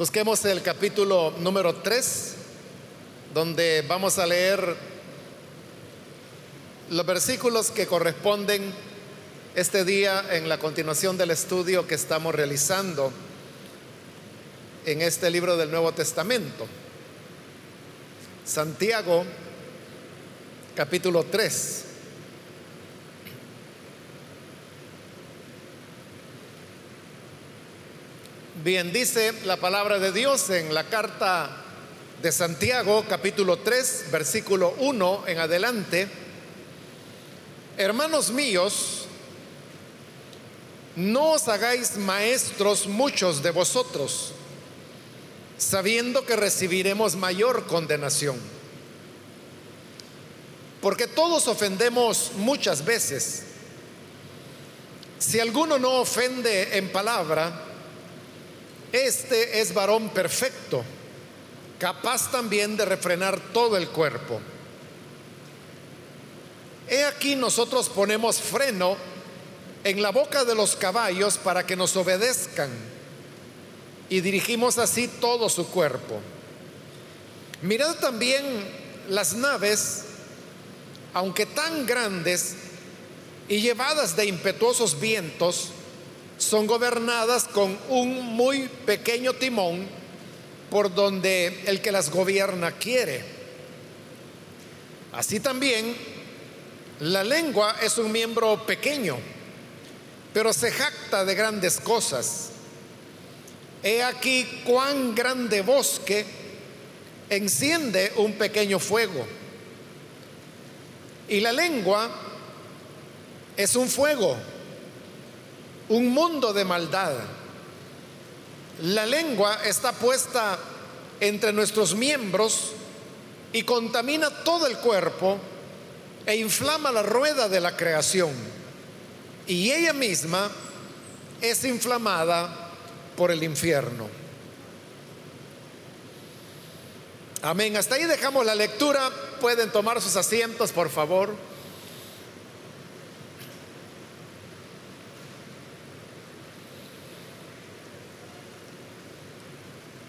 Busquemos el capítulo número 3, donde vamos a leer los versículos que corresponden este día en la continuación del estudio que estamos realizando en este libro del Nuevo Testamento. Santiago, capítulo 3. Bien, dice la palabra de Dios en la carta de Santiago, capítulo 3, versículo 1 en adelante. Hermanos míos, no os hagáis maestros muchos de vosotros, sabiendo que recibiremos mayor condenación. Porque todos ofendemos muchas veces. Si alguno no ofende en palabra, este es varón perfecto, capaz también de refrenar todo el cuerpo. He aquí nosotros ponemos freno en la boca de los caballos para que nos obedezcan y dirigimos así todo su cuerpo. Mirad también las naves, aunque tan grandes y llevadas de impetuosos vientos, son gobernadas con un muy pequeño timón por donde el que las gobierna quiere. Así también, la lengua es un miembro pequeño, pero se jacta de grandes cosas. He aquí cuán grande bosque enciende un pequeño fuego. Y la lengua es un fuego un mundo de maldad. La lengua está puesta entre nuestros miembros y contamina todo el cuerpo e inflama la rueda de la creación. Y ella misma es inflamada por el infierno. Amén. Hasta ahí dejamos la lectura. Pueden tomar sus asientos, por favor.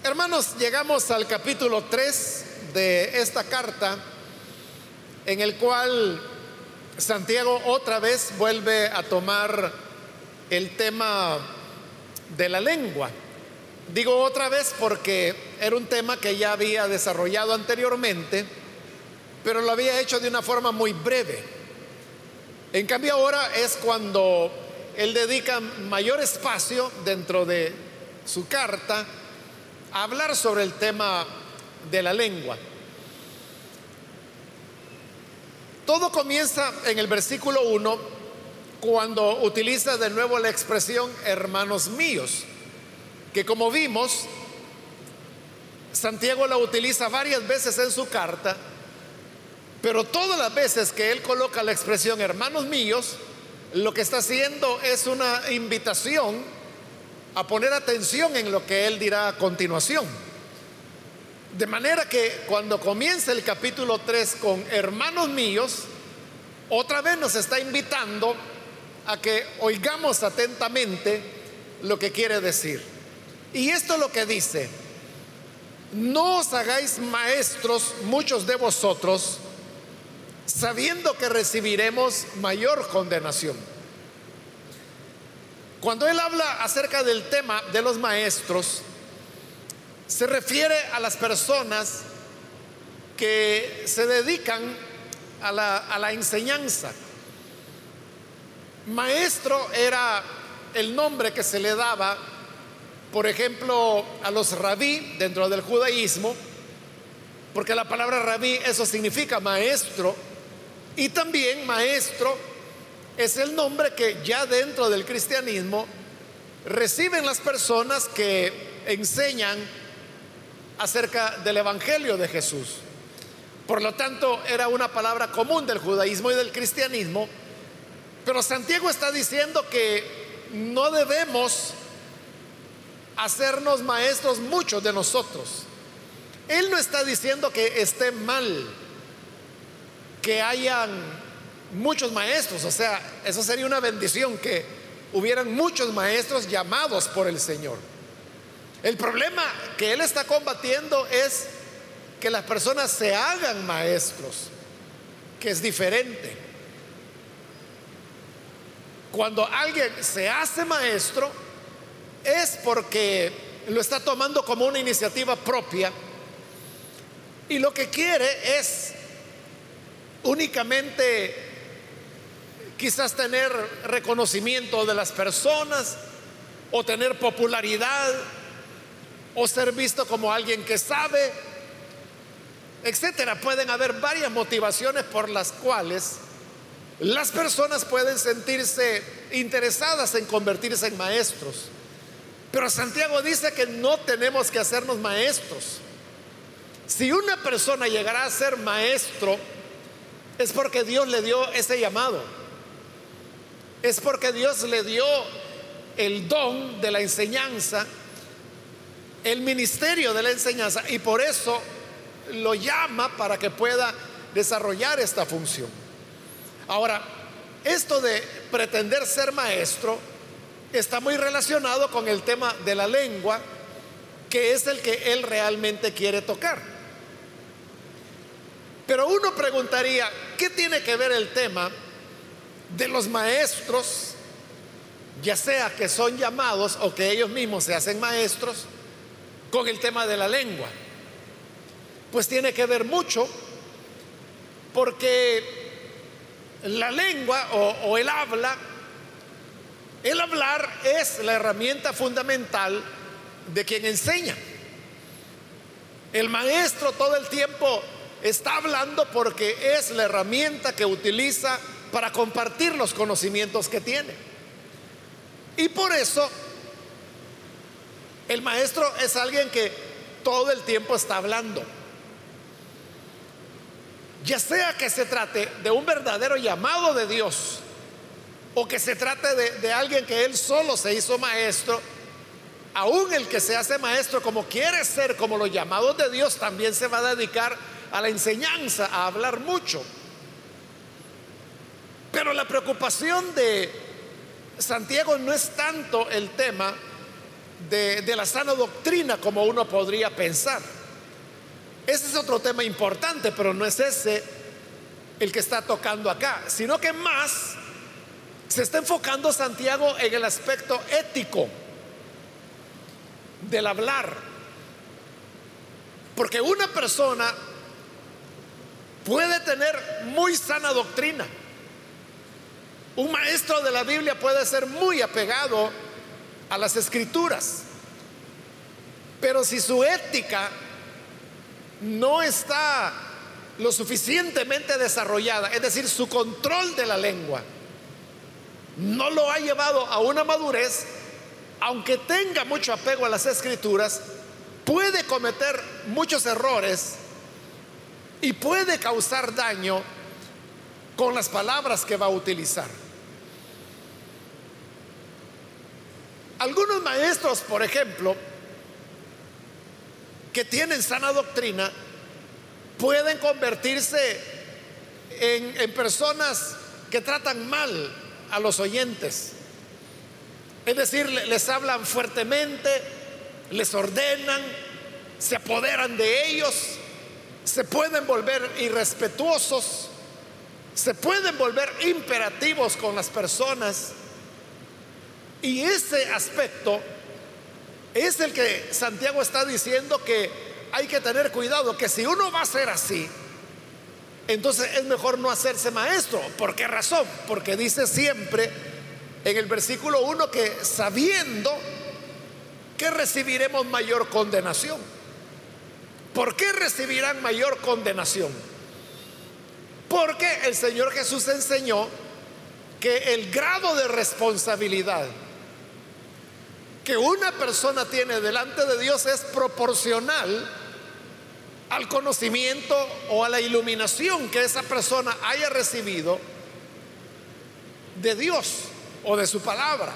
Hermanos, llegamos al capítulo 3 de esta carta en el cual Santiago otra vez vuelve a tomar el tema de la lengua. Digo otra vez porque era un tema que ya había desarrollado anteriormente, pero lo había hecho de una forma muy breve. En cambio ahora es cuando él dedica mayor espacio dentro de su carta hablar sobre el tema de la lengua. Todo comienza en el versículo 1 cuando utiliza de nuevo la expresión hermanos míos, que como vimos, Santiago la utiliza varias veces en su carta, pero todas las veces que él coloca la expresión hermanos míos, lo que está haciendo es una invitación a poner atención en lo que él dirá a continuación. De manera que cuando comienza el capítulo 3 con hermanos míos, otra vez nos está invitando a que oigamos atentamente lo que quiere decir. Y esto es lo que dice, no os hagáis maestros muchos de vosotros, sabiendo que recibiremos mayor condenación. Cuando él habla acerca del tema de los maestros, se refiere a las personas que se dedican a la, enseñanza. Maestro era el nombre que se le daba, por ejemplo, a los rabí dentro del judaísmo, porque la palabra rabí eso significa maestro, y también maestro es el nombre que ya dentro del cristianismo reciben las personas que enseñan acerca del Evangelio de Jesús. Por lo tanto, era una palabra común del judaísmo y del cristianismo, pero Santiago está diciendo que no debemos hacernos maestros muchos de nosotros. Él no está diciendo que esté mal que hayan muchos maestros, o sea, eso sería una bendición que hubieran muchos maestros llamados por el Señor. El problema que él está combatiendo es que las personas se hagan maestros, que es diferente. Cuando alguien se hace maestro es porque lo está tomando como una iniciativa propia y lo que quiere es únicamente quizás tener reconocimiento de las personas o tener popularidad o ser visto como alguien que sabe, etcétera. Pueden haber varias motivaciones por las cuales las personas pueden sentirse interesadas en convertirse en maestros. Pero Santiago dice que no tenemos que hacernos maestros. Si una persona llegará a ser maestro, es porque Dios le dio ese llamado. Es porque Dios le dio el don de la enseñanza, el ministerio de la enseñanza, y por eso lo llama para que pueda desarrollar esta función. Ahora, esto de pretender ser maestro está muy relacionado con el tema de la lengua, que es el que él realmente quiere tocar. Pero uno preguntaría, ¿qué tiene que ver el tema de los maestros, ya sea que son llamados o que ellos mismos se hacen maestros, con el tema de la lengua? Pues tiene que ver mucho, porque la lengua o, el habla el hablar es la herramienta fundamental de quien enseña. El maestro todo el tiempo está hablando porque es la herramienta que utiliza para compartir los conocimientos que tiene. Y por eso el maestro es alguien que todo el tiempo está hablando. Ya sea que se trate de un verdadero llamado de Dios o que se trate de, alguien que él solo se hizo maestro, aún el que se hace maestro como quiere ser, como los llamados de Dios, también se va a dedicar a la enseñanza, a hablar mucho. Pero la preocupación de Santiago no es tanto el tema de, la sana doctrina como uno podría pensar. Ese es otro tema importante, pero no es ese el que está tocando acá, sino que más se está enfocando Santiago en el aspecto ético del hablar. Porque una persona puede tener muy sana doctrina. Un maestro de la Biblia puede ser muy apegado a las escrituras. Pero si su ética no está lo suficientemente desarrollada, es decir, su control de la lengua, no lo ha llevado a una madurez, aunque tenga mucho apego a las escrituras, puede cometer muchos errores y puede causar daño con las palabras que va a utilizar. Algunos maestros, por ejemplo, que tienen sana doctrina, pueden convertirse en, personas que tratan mal a los oyentes. Es decir, les hablan fuertemente, les ordenan, se apoderan de ellos, se pueden volver irrespetuosos, se pueden volver imperativos con las personas. Y ese aspecto es el que Santiago está diciendo que hay que tener cuidado, que si uno va a ser así, entonces es mejor no hacerse maestro. ¿Por qué razón? Porque dice siempre en el versículo 1 que sabiendo que recibiremos mayor condenación. ¿Por qué recibirán mayor condenación? Porque el Señor Jesús enseñó que el grado de responsabilidad que una persona tiene delante de Dios es proporcional al conocimiento o a la iluminación que esa persona haya recibido de Dios o de su palabra.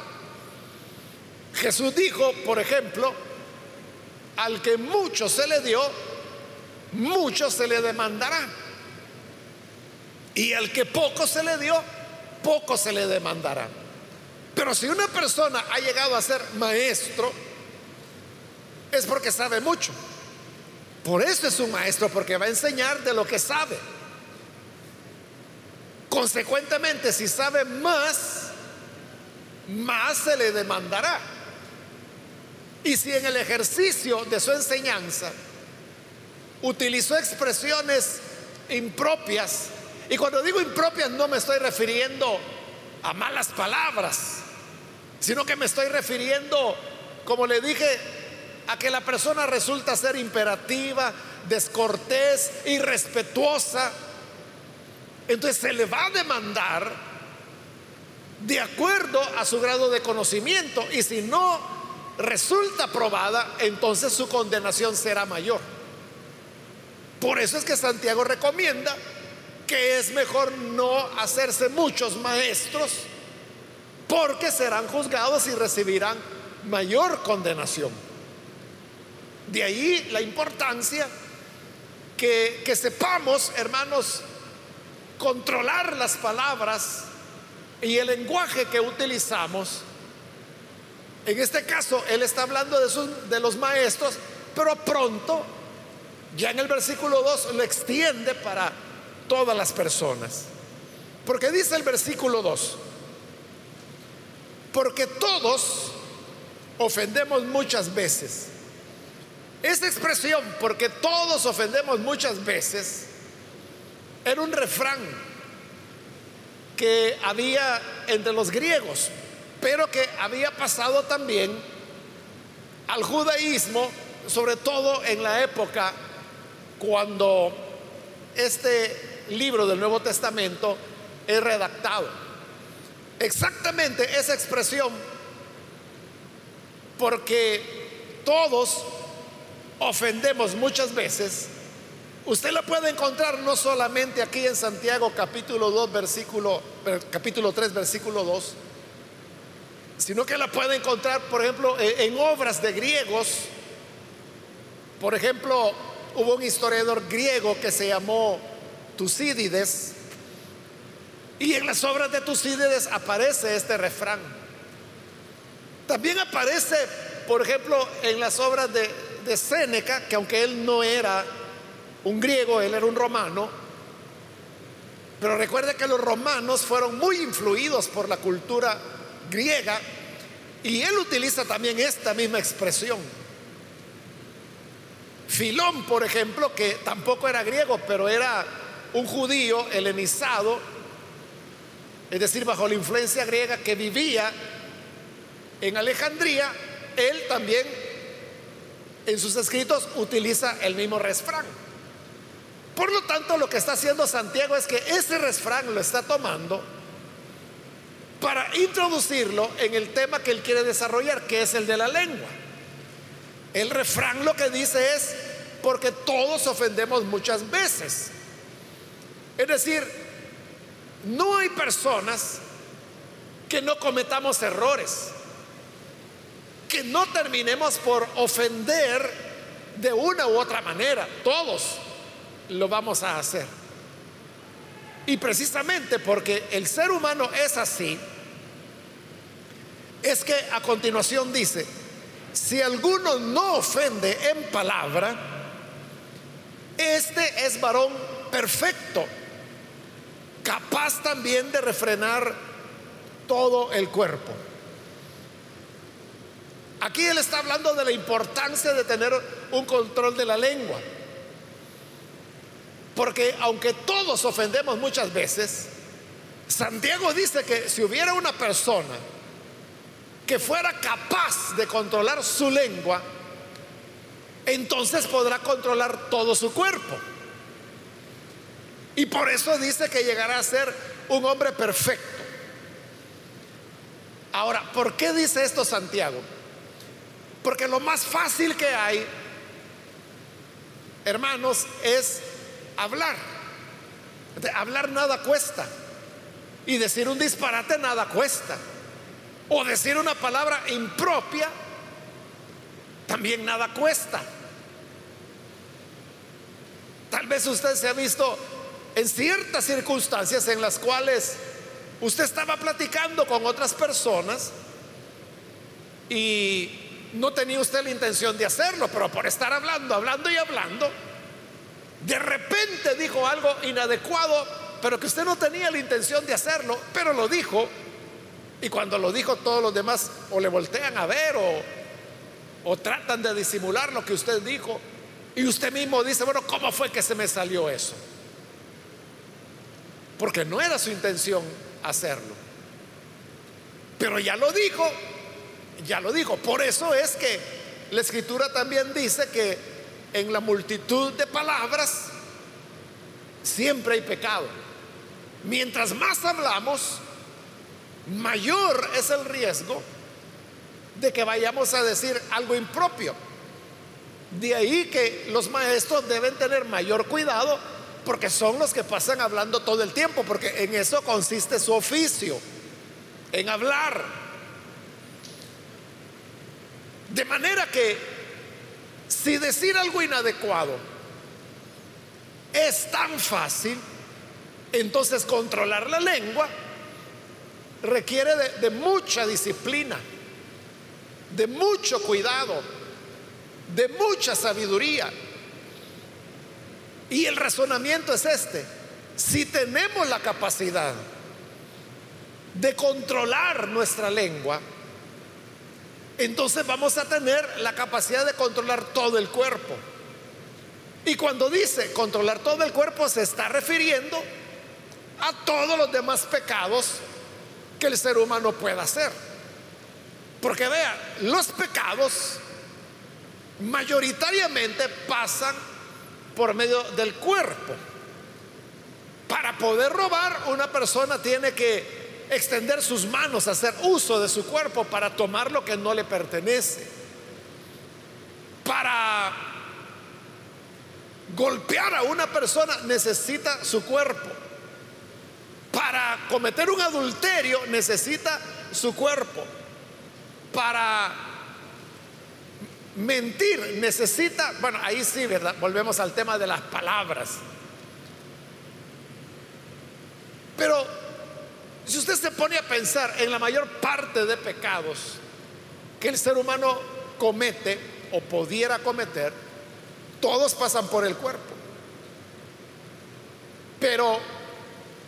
Jesús dijo, por ejemplo, al que mucho se le dio, mucho se le demandará. Y al que poco se le dio, poco se le demandará. Pero si una persona ha llegado a ser maestro, es porque sabe mucho. Por eso es un maestro, porque va a enseñar de lo que sabe. Consecuentemente, si sabe más, más se le demandará. Y si en el ejercicio de su enseñanza utilizó expresiones impropias, y cuando digo impropias no me estoy refiriendo a malas palabras, sino que me estoy refiriendo, como le dije, a que la persona resulta ser imperativa, descortés, irrespetuosa. Entonces se le va a demandar de acuerdo a su grado de conocimiento y si no resulta probada, entonces su condenación será mayor. Por eso es que Santiago recomienda que es mejor no hacerse muchos maestros porque serán juzgados y recibirán mayor condenación. De ahí la importancia que, sepamos, hermanos, controlar las palabras y el lenguaje que utilizamos. En este caso, él está hablando de, de los maestros, pero pronto, ya en el versículo 2, lo extiende para todas las personas. Porque dice el versículo 2, porque todos ofendemos muchas veces. Esa expresión, porque todos ofendemos muchas veces, era un refrán que había entre los griegos, pero que había pasado también al judaísmo, sobre todo en la época cuando este libro del Nuevo Testamento es redactado. Exactamente esa expresión, porque todos ofendemos muchas veces, usted la puede encontrar no solamente aquí en Santiago capítulo 2 versículo capítulo 3 versículo 2, sino que la puede encontrar, por ejemplo, e, en obras de griegos. Por ejemplo, hubo un historiador griego que se llamó Tucídides, y en las obras de Tucídides aparece este refrán. También aparece, por ejemplo, en las obras de, de Séneca, que aunque él no era un griego, él era un romano, pero recuerde que los romanos fueron muy influidos por la cultura griega y él utiliza también esta misma expresión. Filón, por ejemplo, que tampoco era griego, pero era un judío helenizado, es decir, bajo la influencia griega que vivía en Alejandría, él también en sus escritos utiliza el mismo refrán. Por lo tanto, lo que está haciendo Santiago es que ese refrán lo está tomando para introducirlo en el tema que él quiere desarrollar, que es el de la lengua. El refrán lo que dice es, porque todos ofendemos muchas veces. Es decir, no hay personas que no cometamos errores que no terminemos por ofender de una u otra manera. Todos lo vamos a hacer. Y precisamente porque el ser humano es así, es que a continuación dice, si alguno no ofende en palabra, este es varón perfecto, capaz también de refrenar todo el cuerpo. Aquí él está hablando de la importancia de tener un control de la lengua. Porque aunque todos ofendemos muchas veces, Santiago dice que si hubiera una persona que fuera capaz de controlar su lengua, entonces podrá controlar todo su cuerpo. Y por eso dice que llegará a ser un hombre perfecto. Ahora, ¿por qué dice esto Santiago? Porque lo más fácil que hay, hermanos, es hablar. hablar nada cuesta. Y decir un disparate nada cuesta. O decir una palabra impropia también nada cuesta. Tal vez usted se ha visto en ciertas circunstancias en las cuales usted estaba platicando con otras personas y no tenía usted la intención de hacerlo, pero por estar hablando, hablando y hablando, de repente dijo algo inadecuado, pero que usted no tenía la intención de hacerlo, pero lo dijo. Y cuando lo dijo todos los demás o le voltean a ver o, o tratan de disimular lo que usted dijo. Y usted mismo dice, bueno, ¿cómo fue que se me salió eso? Porque no era su intención hacerlo. Pero ya lo dijo, ya lo dijo. Por eso es que la escritura también dice que en la multitud de palabras siempre hay pecado. Mientras más hablamos, mayor es el riesgo de que vayamos a decir algo impropio. De ahí que los maestros deben tener mayor cuidado porque son los que pasan hablando todo el tiempo, porque en eso consiste su oficio, en hablar. De manera que si decir algo inadecuado es tan fácil, entonces controlar la lengua requiere de, mucha disciplina, de mucho cuidado, de mucha sabiduría. Y el razonamiento es este. Si tenemos la capacidad de controlar nuestra lengua, entonces vamos a tener la capacidad de controlar todo el cuerpo. Y cuando dice controlar todo el cuerpo se está refiriendo a todos los demás pecados que el ser humano pueda hacer. Porque vea, los pecados mayoritariamente pasan por medio del cuerpo. Para poder robar, una persona tiene que extender sus manos, hacer uso de su cuerpo para tomar lo que no le pertenece. Para golpear a una persona necesita su cuerpo. Para cometer un adulterio necesita su cuerpo. Para Mentir necesita, bueno, ahí sí, ¿verdad? Volvemos al tema de las palabras. Pero si usted se pone a pensar en la mayor parte de pecados que el ser humano comete o pudiera cometer, todos pasan por el cuerpo. Pero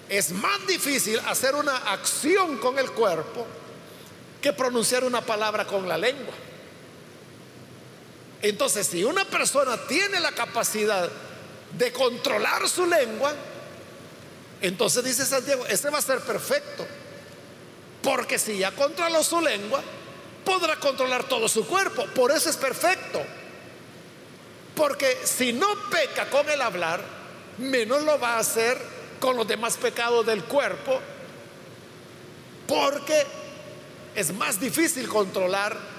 es más difícil hacer una acción con el cuerpo que pronunciar una palabra con la lengua. Entonces, si una persona tiene la capacidad de controlar su lengua, entonces dice Santiago, este va a ser perfecto. Porque si ya controló su lengua, podrá controlar todo su cuerpo. Por eso es perfecto. Porque si no peca con el hablar, menos lo va a hacer con los demás pecados del cuerpo. Porque es más difícil controlar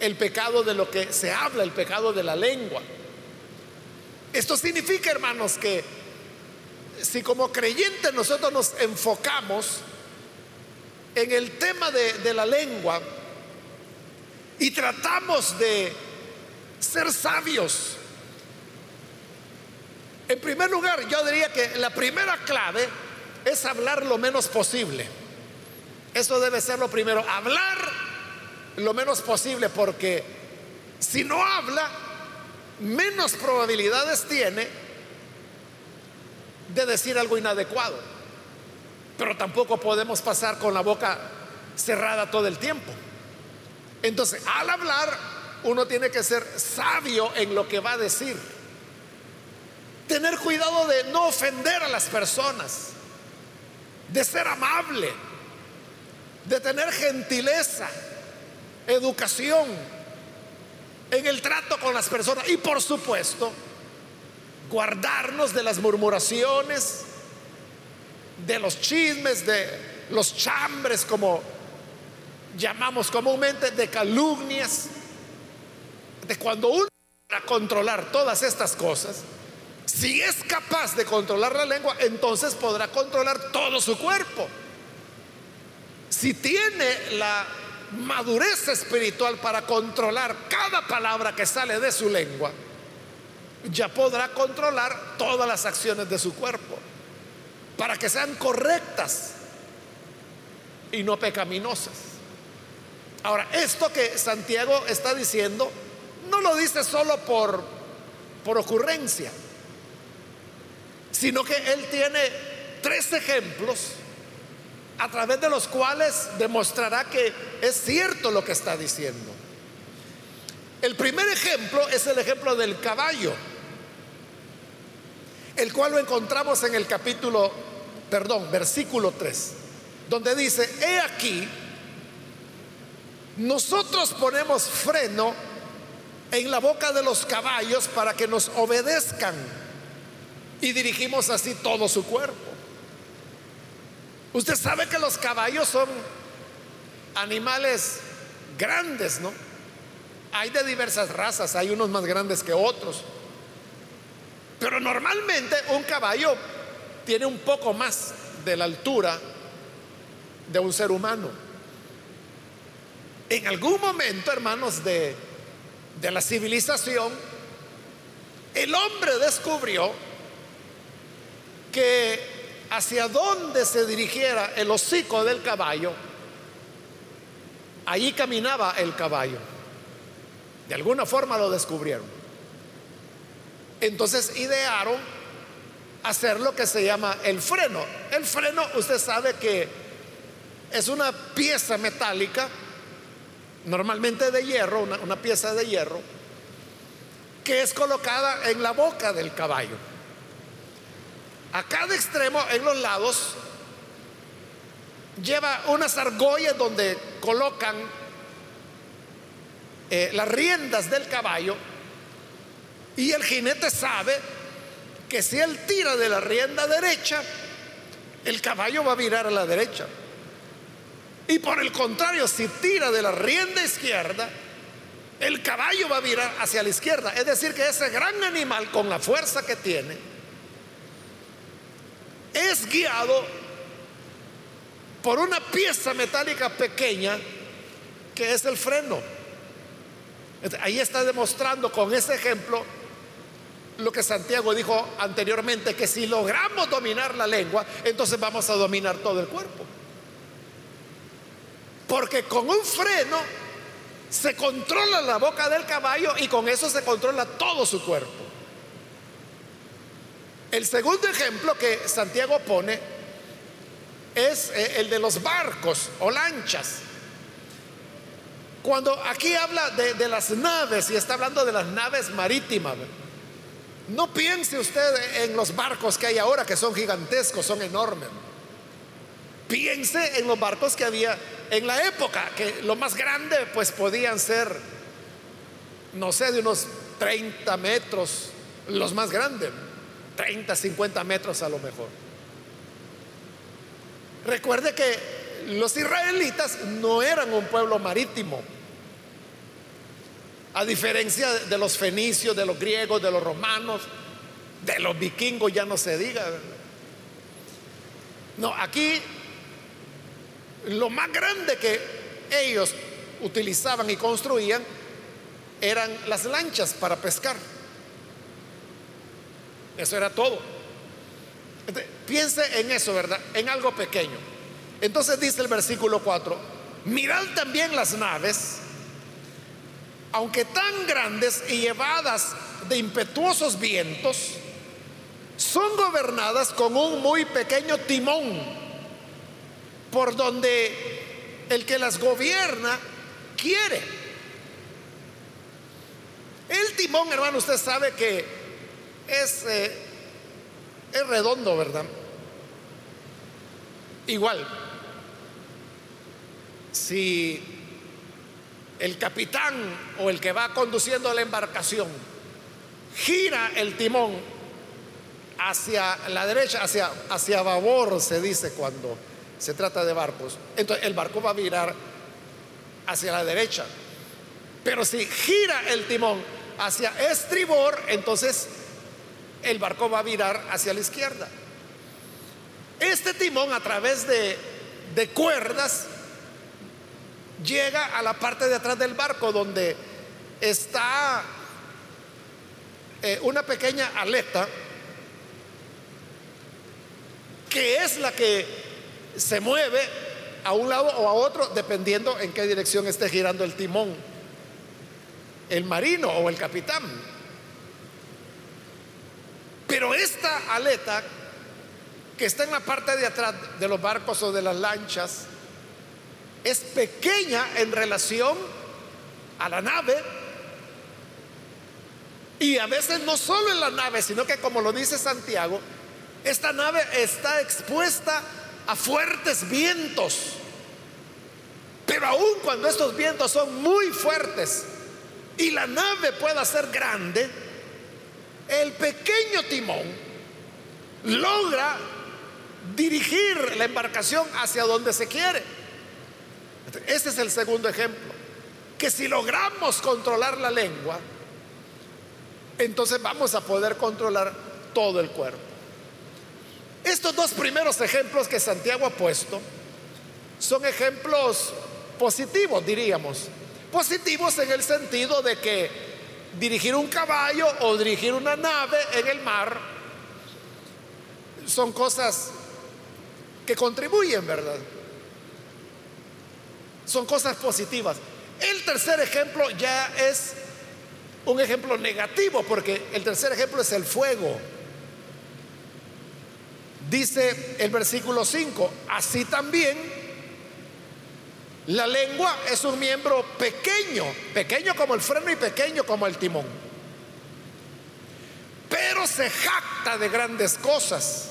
el pecado de lo que se habla, el pecado de la lengua. Esto significa, hermanos, que si como creyentes nosotros nos enfocamos en el tema de, la lengua y tratamos de ser sabios, en primer lugar, yo diría que la primera clave es hablar lo menos posible. Eso debe ser lo primero, hablar lo menos posible, porque si no habla, menos probabilidades tiene de decir algo inadecuado. Pero tampoco podemos pasar con la boca cerrada todo el tiempo. Entonces, al hablar, uno tiene que ser sabio en lo que va a decir. Tener cuidado de no ofender a las personas, de ser amable, de tener gentileza educación, en el trato con las personas y por supuesto guardarnos de las murmuraciones, de los chismes, de los chambres, como llamamos comúnmente, de calumnias, de cuando uno a controlar todas estas cosas, si es capaz de controlar la lengua, entonces podrá controlar todo su cuerpo. Si tiene la madurez espiritual para controlar cada palabra que sale de su lengua, ya podrá controlar todas las acciones de su cuerpo para que sean correctas y no pecaminosas. Ahora, esto que Santiago está diciendo, no lo dice solo por, por ocurrencia, sino que él tiene tres ejemplos a través de los cuales demostrará que es cierto lo que está diciendo. El primer ejemplo es el ejemplo del caballo, el cual lo encontramos en el capítulo, perdón, versículo 3, donde dice, he aquí, nosotros ponemos freno en la boca de los caballos para que nos obedezcan y dirigimos así todo su cuerpo. Usted sabe que los caballos son animales grandes, ¿no? Hay de diversas razas, hay unos más grandes que otros. Pero normalmente un caballo tiene un poco más de la altura de un ser humano. En algún momento, hermanos, de, de la civilización, el hombre descubrió que hacia dónde se dirigiera el hocico del caballo, allí caminaba el caballo. De alguna forma lo descubrieron. Entonces idearon hacer lo que se llama el freno. El freno, usted sabe que es una pieza metálica, normalmente de hierro, una, una pieza de hierro, que es colocada en la boca del caballo. A cada extremo, en los lados, lleva unas argollas donde colocan eh, las riendas del caballo y el jinete sabe que si él tira de la rienda derecha, el caballo va a virar a la derecha. Y por el contrario, si tira de la rienda izquierda, el caballo va a virar hacia la izquierda. Es decir, que ese gran animal, con la fuerza que tiene, guiado por una pieza metálica pequeña que es el freno. Ahí está demostrando con ese ejemplo lo que Santiago dijo anteriormente, que si logramos dominar la lengua, entonces vamos a dominar todo el cuerpo. Porque con un freno se controla la boca del caballo y con eso se controla todo su cuerpo. El segundo ejemplo que Santiago pone es eh, el de los barcos o lanchas. Cuando aquí habla de, las naves y está hablando de las naves marítimas, no piense usted en los barcos que hay ahora, que son gigantescos, son enormes. Piense en los barcos que había en la época, que lo más grande pues podían ser, no sé, de unos 30 metros, los más grandes. 30, 50 metros a lo mejor. Recuerde que los israelitas no eran un pueblo marítimo, a diferencia de los fenicios, de los griegos, de los romanos, de los vikingos, ya no se diga. No, aquí lo más grande que ellos utilizaban y construían eran las lanchas para pescar. Eso era todo. piense en eso, ¿verdad? En algo pequeño. Entonces dice el versículo 4, mirad también las naves, aunque tan grandes y llevadas de impetuosos vientos, son gobernadas con un muy pequeño timón, por donde el que las gobierna quiere. El timón, hermano, usted sabe que es, eh, es redondo, ¿verdad? Igual, si el capitán o el que va conduciendo la embarcación gira el timón hacia la derecha, hacia, hacia babor, se dice cuando se trata de barcos, entonces el barco va a virar hacia la derecha. Pero si gira el timón hacia estribor, entonces el barco va a virar hacia la izquierda. Este timón a través de, cuerdas llega a la parte de atrás del barco donde está eh, una pequeña aleta que es la que se mueve a un lado o a otro, dependiendo en qué dirección esté girando el timón, el marino o el capitán. Pero esta aleta que está en la parte de atrás de los barcos o de las lanchas es pequeña en relación a la nave. Y a veces no solo en la nave, sino que como lo dice Santiago, esta nave está expuesta a fuertes vientos. Pero aun cuando estos vientos son muy fuertes y la nave pueda ser grande, el pequeño timón logra dirigir la embarcación hacia donde se quiere. Este es el segundo ejemplo. Que si logramos controlar la lengua, entonces vamos a poder controlar todo el cuerpo. Estos dos primeros ejemplos que Santiago ha puesto son ejemplos positivos, diríamos. Positivos en el sentido de que dirigir un caballo o dirigir una nave en el mar son cosas que contribuyen, ¿verdad? Son cosas positivas. El tercer ejemplo ya es un ejemplo negativo, porque el tercer ejemplo es el fuego. Dice el versículo 5, así también la lengua es un miembro pequeño, pequeño como el freno y pequeño como el timón. Pero se jacta de grandes cosas.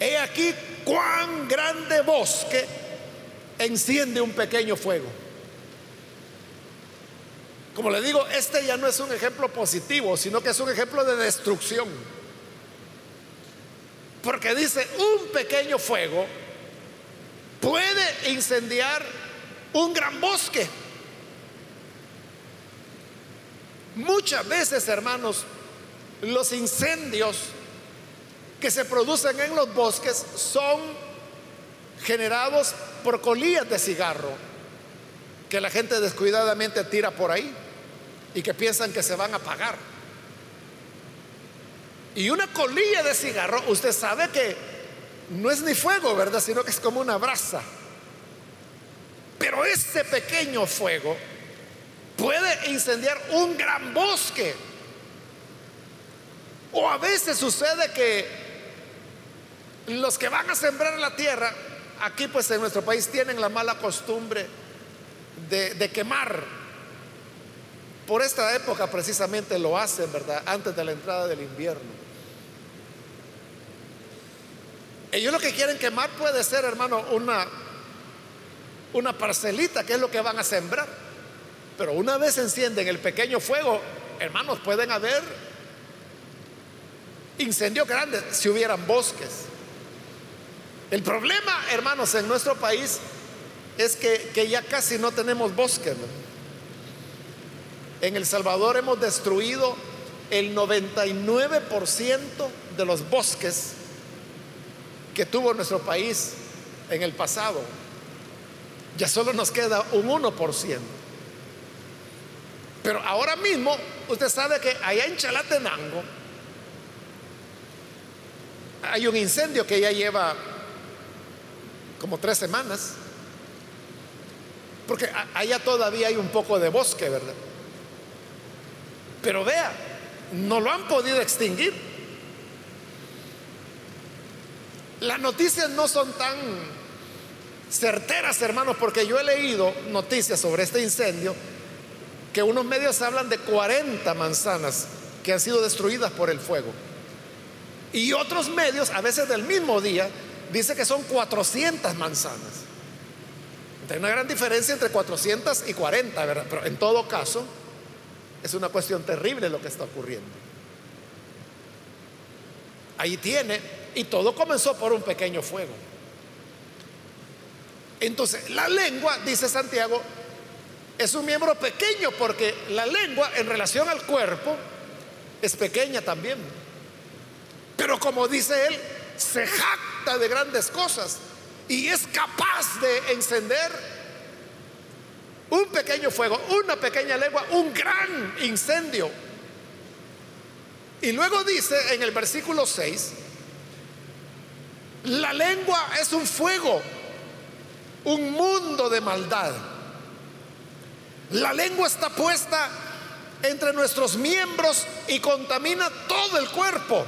He aquí cuán grande bosque enciende un pequeño fuego. Como le digo, este ya no es un ejemplo positivo, sino que es un ejemplo de destrucción. Porque dice, un pequeño fuego puede incendiar un gran bosque. Muchas veces, hermanos, los incendios que se producen en los bosques son generados por colillas de cigarro que la gente descuidadamente tira por ahí y que piensan que se van a apagar. Y una colilla de cigarro, usted sabe que no es ni fuego, ¿verdad? Sino que es como una brasa. Pero ese pequeño fuego puede incendiar un gran bosque. O a veces sucede que los que van a sembrar la tierra, aquí pues en nuestro país tienen la mala costumbre de, quemar. Por esta época precisamente lo hacen, ¿verdad? Antes de la entrada del invierno. Ellos lo que quieren quemar puede ser, hermano, una, una parcelita, que es lo que van a sembrar. Pero una vez encienden el pequeño fuego, hermanos, pueden haber incendios grandes si hubieran bosques. El problema, hermanos, en nuestro país es que, que ya casi no tenemos bosques. En El Salvador hemos destruido el 99% de los bosques que tuvo nuestro país en el pasado. Ya solo nos queda un 1%. Pero ahora mismo, usted sabe que allá en Chalatenango hay un incendio que ya lleva como tres semanas. Porque allá todavía hay un poco de bosque, ¿verdad? Pero vea, no lo han podido extinguir. Las noticias no son tan certeras, hermanos, porque yo he leído noticias sobre este incendio que unos medios hablan de 40 manzanas que han sido destruidas por el fuego. Y otros medios, a veces del mismo día, dice que son 400 manzanas. Hay una gran diferencia entre 400 y 40, ¿verdad? Pero en todo caso, es una cuestión terrible lo que está ocurriendo. Ahí tiene y todo comenzó por un pequeño fuego. Entonces, la lengua, dice Santiago, es un miembro pequeño porque la lengua en relación al cuerpo es pequeña también. Pero como dice él, se jacta de grandes cosas y es capaz de encender un pequeño fuego, una pequeña lengua, un gran incendio. Y luego dice en el versículo 6, la lengua es un fuego un mundo de maldad. La lengua está puesta entre nuestros miembros y contamina todo el cuerpo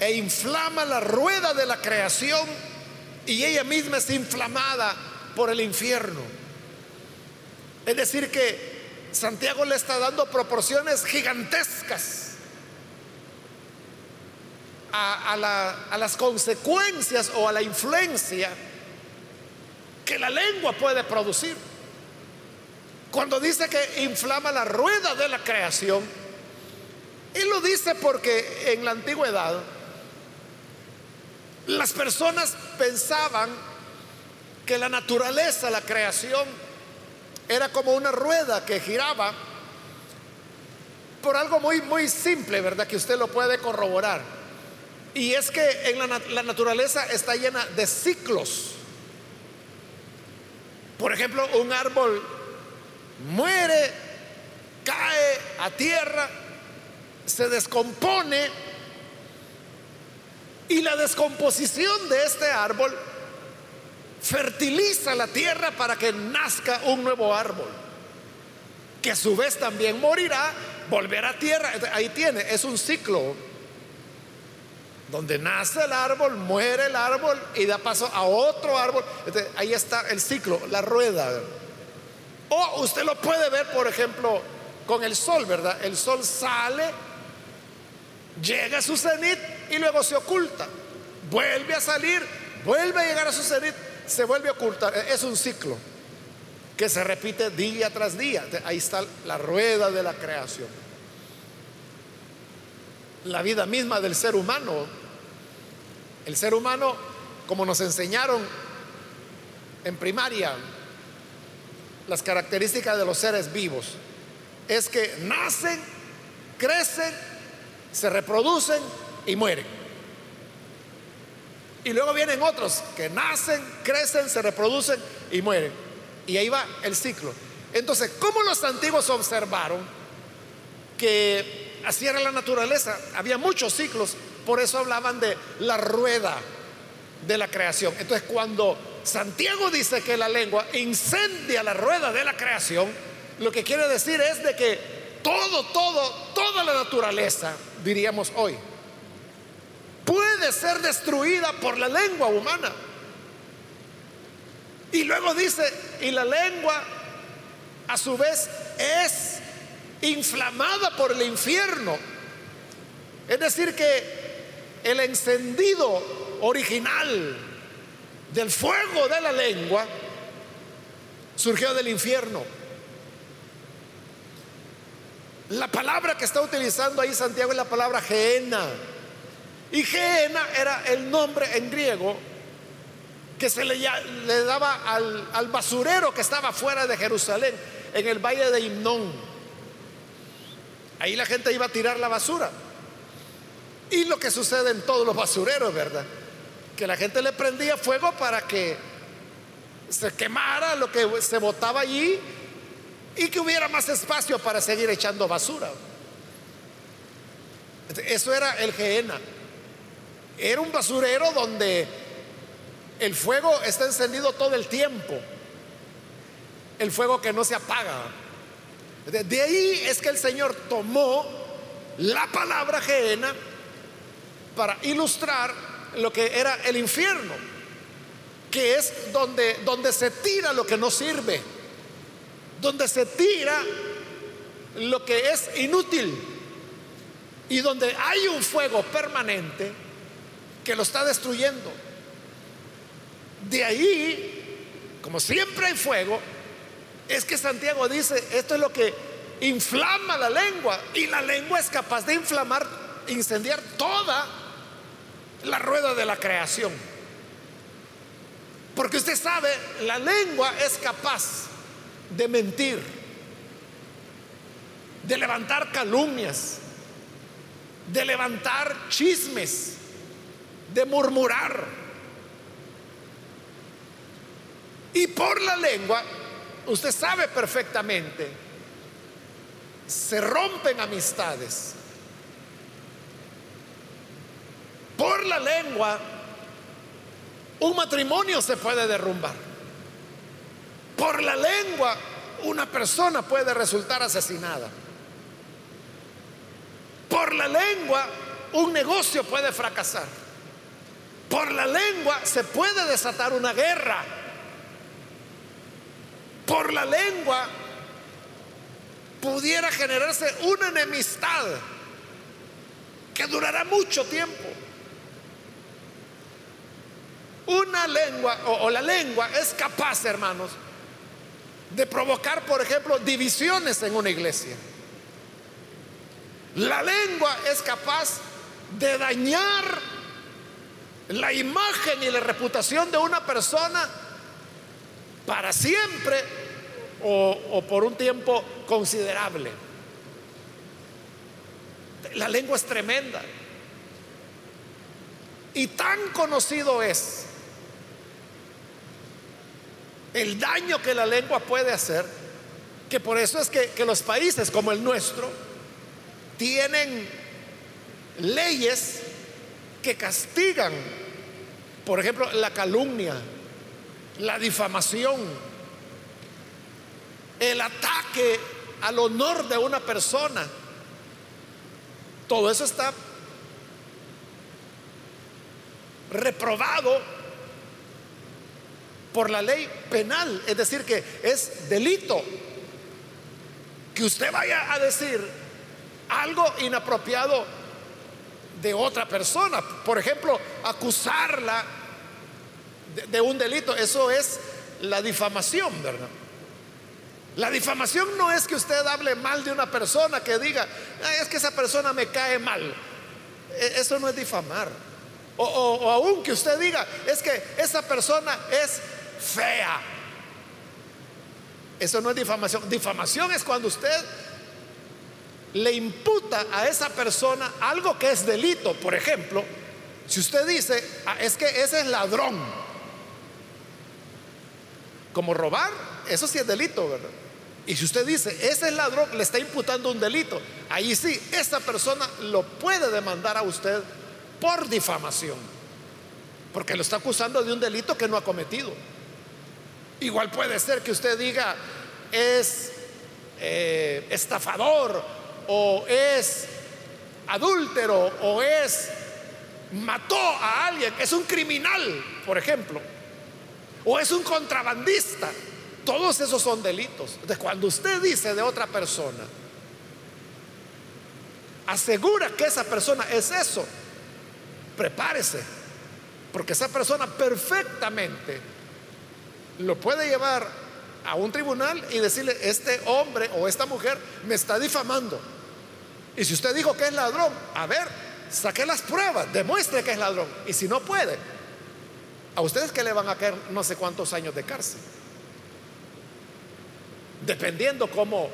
e inflama la rueda de la creación y ella misma es inflamada por el infierno. Es decir, que Santiago le está dando proporciones gigantescas a, las consecuencias o a la influencia que la lengua puede producir. Cuando dice que inflama la rueda de la creación, él lo dice porque en la antigüedad las personas pensaban que la naturaleza, la creación, era como una rueda que giraba por algo muy, muy simple, ¿verdad? Que usted lo puede corroborar. Y es que en la, la naturaleza está llena de ciclos. Por ejemplo, un árbol muere, cae a tierra, se descompone y la descomposición de este árbol fertiliza la tierra para que nazca un nuevo árbol, que a su vez también morirá, volverá a tierra. Ahí tiene, es un ciclo donde nace el árbol, muere el árbol y da paso a otro árbol. ahí está el ciclo, la rueda. O usted lo puede ver, por ejemplo, con el sol, ¿verdad? El sol sale, llega a su cenit y luego se oculta. Vuelve a salir, vuelve a llegar a su cenit se vuelve a ocultar. Es un ciclo que se repite día tras día. Ahí está la rueda de la creación. La vida misma del ser humano. El ser humano, como nos enseñaron en primaria, las características de los seres vivos, es que nacen, crecen, se reproducen y mueren. Y luego vienen otros que nacen, crecen, se reproducen y mueren. Y ahí va el ciclo. Entonces, ¿cómo los antiguos observaron que así era la naturaleza? Había muchos ciclos, por eso hablaban de la rueda de la creación. Entonces, cuando Santiago dice que la lengua incendia la rueda de la creación, lo que quiere decir es de que todo, todo, toda la naturaleza, diríamos hoy, puede ser destruida por la lengua humana. Y luego dice, y la lengua a su vez es inflamada por el infierno. Es decir, que el encendido original del fuego de la lengua surgió del infierno. La palabra que está utilizando ahí Santiago es la palabra geena y Geena era el nombre en griego que se le, daba al, al, basurero que estaba fuera de Jerusalén, en el valle de Himnón. Ahí la gente iba a tirar la basura. Y lo que sucede en todos los basureros, ¿verdad? Que la gente le prendía fuego para que se quemara lo que se botaba allí y que hubiera más espacio para seguir echando basura. Eso era el Geena. Era un basurero donde el fuego está encendido todo el tiempo. El fuego que no se apaga. De ahí es que el Señor tomó la palabra geena para ilustrar lo que era el infierno, que es donde, donde se tira lo que no sirve, donde se tira lo que es inútil y donde hay un fuego permanente que lo está destruyendo. De ahí, como siempre hay fuego, es que Santiago dice, esto es lo que inflama la lengua y la lengua es capaz de inflamar, incendiar toda la rueda de la creación. Porque usted sabe, la lengua es capaz de mentir, de levantar calumnias, de levantar chismes, de murmurar. Y por la lengua, usted sabe perfectamente, se rompen amistades. Por la lengua, un matrimonio se puede derrumbar. Por la lengua una persona puede resultar asesinada. Por la lengua un negocio puede fracasar. Por la lengua se puede desatar una guerra. Por la lengua pudiera generarse una enemistad que durará mucho tiempo. Una lengua o, la lengua es capaz, hermanos, de provocar, por ejemplo, divisiones en una iglesia. La lengua es capaz de dañar la imagen y la reputación de una persona para siempre o, por un tiempo considerable. La lengua es tremenda. Y tan conocido es el daño que la lengua puede hacer, que por eso es que, los países como el nuestro tienen leyes que castigan, por ejemplo, la calumnia, la difamación, el ataque al honor de una persona. Todo eso está reprobado por la ley penal, es decir, que es delito que usted vaya a decir algo inapropiado de otra persona, por ejemplo, acusarla de, un delito, eso es la difamación, ¿verdad? La difamación no es que usted hable mal de una persona, que diga, es que esa persona me cae mal. E, eso no es difamar. O, o, aún que usted diga, es que esa persona es fea. Eso no es difamación. Difamación es cuando usted le imputa a esa persona algo que es delito. Por ejemplo, si usted dice, ah, es que ese es ladrón, como robar, eso sí es delito, ¿verdad? Y si usted dice, ese es ladrón, le está imputando un delito, ahí sí, esa persona lo puede demandar a usted por difamación, porque lo está acusando de un delito que no ha cometido. Igual puede ser que usted diga es eh, estafador o es adúltero o es mató a alguien, es un criminal, por ejemplo, o es un contrabandista. Todos esos son delitos. Entonces, cuando usted dice de otra persona, asegura que esa persona es eso, prepárese, porque esa persona perfectamente lo puede llevar a un tribunal y decirle, este hombre o esta mujer me está difamando. Y si usted dijo que es ladrón, a ver, saque las pruebas, demuestre que es ladrón. Y si no puede, a ustedes que le van a caer no sé cuántos años de cárcel. Dependiendo cómo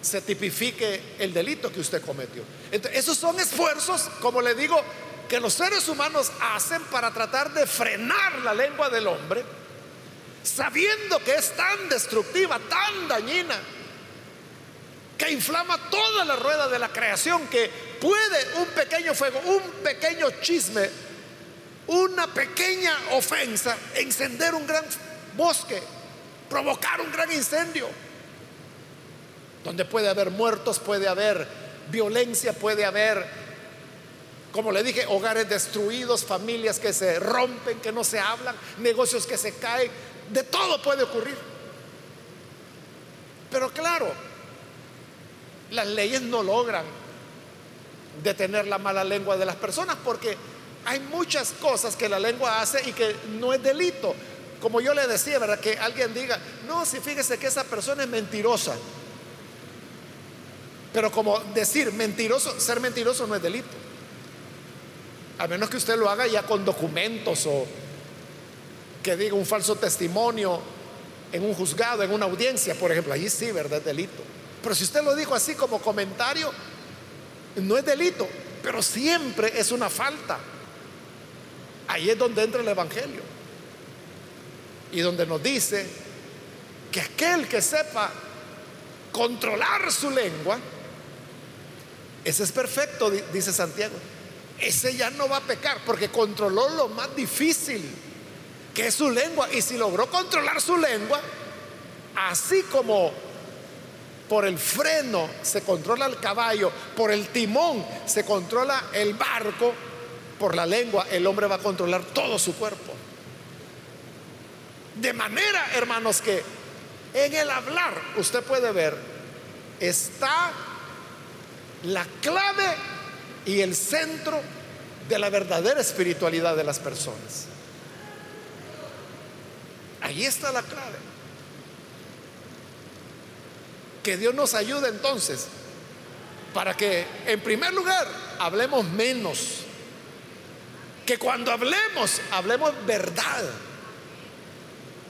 se tipifique el delito que usted cometió. Entonces, esos son esfuerzos, como le digo, que los seres humanos hacen para tratar de frenar la lengua del hombre sabiendo que es tan destructiva, tan dañina, que inflama toda la rueda de la creación, que puede un pequeño fuego, un pequeño chisme, una pequeña ofensa, encender un gran bosque, provocar un gran incendio, donde puede haber muertos, puede haber violencia, puede haber, como le dije, hogares destruidos, familias que se rompen, que no se hablan, negocios que se caen, de todo puede ocurrir. Pero claro, las leyes no logran detener la mala lengua de las personas porque hay muchas cosas que la lengua hace y que no es delito. Como yo le decía, ¿verdad? Que alguien diga, no, si fíjese que esa persona es mentirosa. Pero como decir mentiroso, ser mentiroso no es delito. A menos que usted lo haga ya con documentos o, que diga un falso testimonio en un juzgado, en una audiencia, por ejemplo, allí sí, ¿verdad? Es delito. Pero si usted lo dijo así como comentario, no es delito, pero siempre es una falta. Ahí es donde entra el Evangelio. Y donde nos dice que aquel que sepa controlar su lengua, ese es perfecto, dice Santiago. ese ya no va a pecar porque controló lo más difícil, que es su lengua. Y si logró controlar su lengua, así como por el freno se controla el caballo, por el timón se controla el barco, por la lengua el hombre va a controlar todo su cuerpo. De manera, hermanos, que en el hablar usted puede ver, está la clave y el centro de la verdadera espiritualidad de las personas. Ahí está la clave. Que Dios nos ayude entonces para que, en primer lugar, hablemos menos. Que cuando hablemos, hablemos verdad.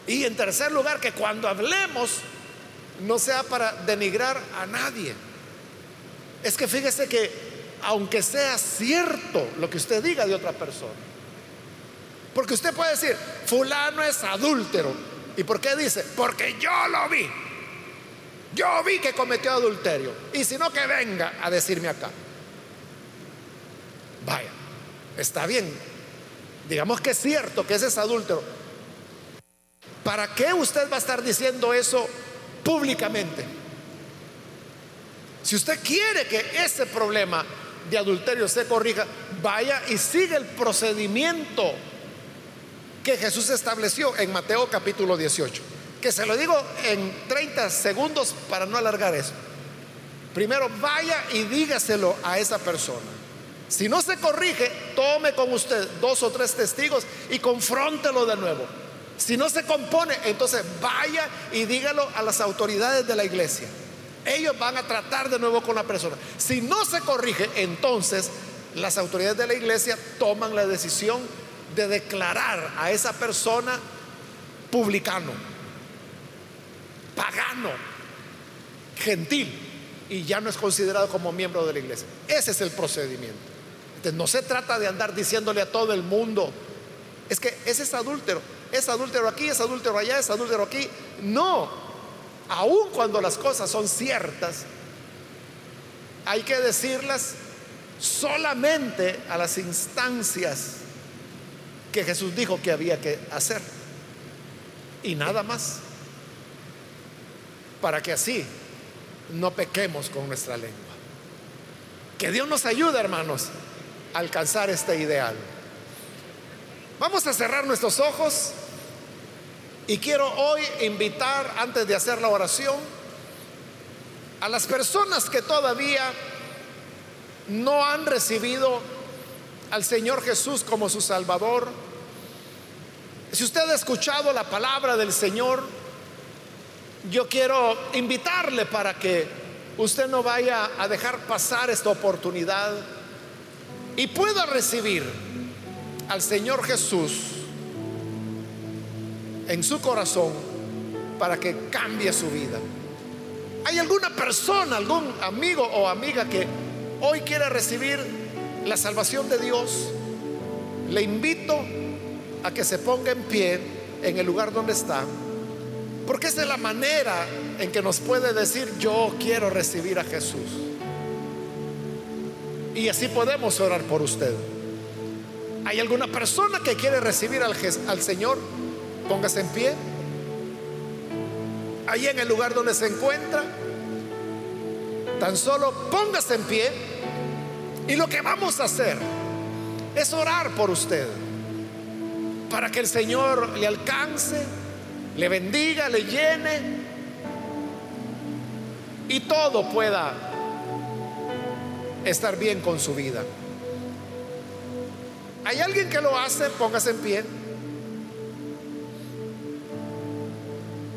Y en tercer lugar, que cuando hablemos, no sea para denigrar a nadie. Es que fíjese que, aunque sea cierto lo que usted diga de otra persona, porque usted puede decir, fulano es adúltero. ¿Y por qué dice? Porque yo lo vi. Yo vi que cometió adulterio. Y si no, que venga a decirme acá. Vaya, está bien. Digamos que es cierto que ese es adúltero. ¿Para qué usted va a estar diciendo eso públicamente? Si usted quiere que ese problema de adulterio se corrija, vaya y siga el procedimiento que Jesús estableció en Mateo capítulo 18 que se lo digo en 30 segundos para no alargar eso. Primero, vaya y dígaselo a esa persona. Si no se corrige, tome con usted dos o tres testigos y confróntelo de nuevo. Si no se compone, entonces vaya y dígalo a las autoridades de la iglesia. Ellos van a tratar de nuevo con la persona. Si no se corrige, entonces las autoridades de la iglesia toman la decisión de declarar a esa persona publicano pagano, gentil, y ya no es considerado como miembro de la iglesia. Ese es el procedimiento. No se trata de andar diciéndole a todo el mundo, es que ese es adúltero, es adúltero aquí, es adúltero allá, es adúltero aquí. No, aun cuando las cosas son ciertas, hay que decirlas solamente a las instancias que Jesús dijo que había que hacer. Y nada más para que así no pequemos con nuestra lengua. Que Dios nos ayude, hermanos, a alcanzar este ideal. Vamos a cerrar nuestros ojos y quiero hoy invitar, antes de hacer la oración, a las personas que todavía no han recibido al Señor Jesús como su Salvador. Si usted ha escuchado la palabra del Señor, yo quiero invitarle para que usted no vaya a dejar pasar esta oportunidad y pueda recibir al Señor Jesús en su corazón para que cambie su vida. ¿Hay alguna persona, algún amigo o amiga que hoy quiere recibir la salvación de Dios? Le invito a que se ponga en pie en el lugar donde está. Porque esa es la manera en que nos puede decir, yo quiero recibir a Jesús. Y así podemos orar por usted. ¿Hay alguna persona que quiere recibir al, al Señor? Póngase en pie. Ahí en el lugar donde se encuentra. Tan solo póngase en pie. Y lo que vamos a hacer es orar por usted. Para que el Señor le alcance le bendiga, le llene y todo pueda estar bien con su vida. ¿Hay alguien que lo hace? Póngase en pie.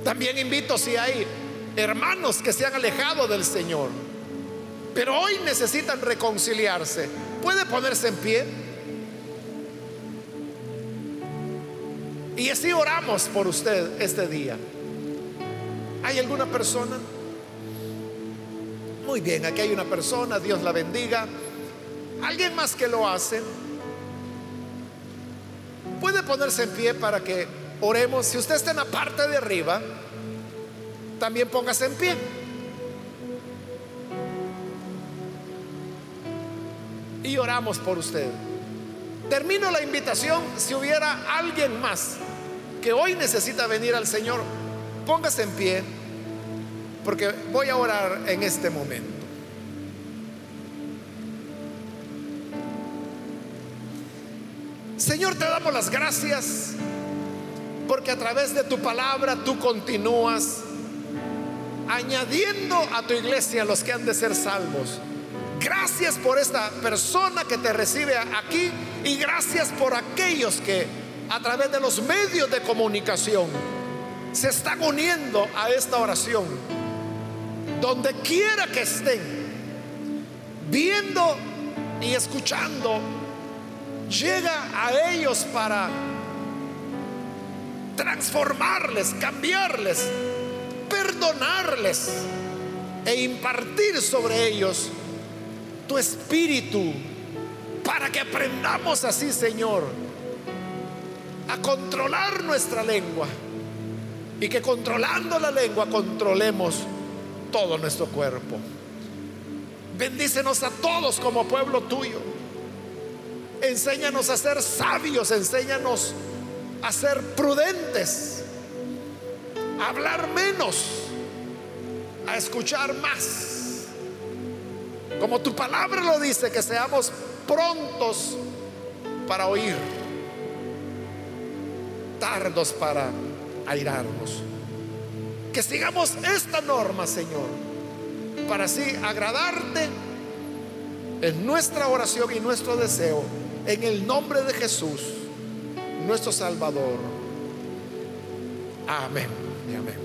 También invito si hay hermanos que se han alejado del Señor, pero hoy necesitan reconciliarse. ¿Puede ponerse en pie? Y así oramos por usted este día. ¿Hay alguna persona? Muy bien, aquí hay una persona, Dios la bendiga. ¿Alguien más que lo hace? Puede ponerse en pie para que oremos. Si usted está en la parte de arriba, también póngase en pie. Y oramos por usted. Termino la invitación. Si hubiera alguien más que hoy necesita venir al Señor, póngase en pie, porque voy a orar en este momento. Señor, te damos las gracias porque a través de tu palabra tú continúas añadiendo a tu iglesia los que han de ser salvos. Gracias por esta persona que te recibe aquí y gracias por aquellos que a través de los medios de comunicación se están uniendo a esta oración. Donde quiera que estén, viendo y escuchando, llega a ellos para transformarles, cambiarles, perdonarles e impartir sobre ellos tu espíritu para que aprendamos así, Señor, a controlar nuestra lengua y que controlando la lengua controlemos todo nuestro cuerpo. Bendícenos a todos como pueblo tuyo. Enséñanos a ser sabios, enséñanos a ser prudentes, a hablar menos, a escuchar más. Como tu palabra lo dice, que seamos prontos para oír, tardos para airarnos. Que sigamos esta norma, Señor, para así agradarte en nuestra oración y nuestro deseo, en el nombre de Jesús, nuestro Salvador. Amén y amén.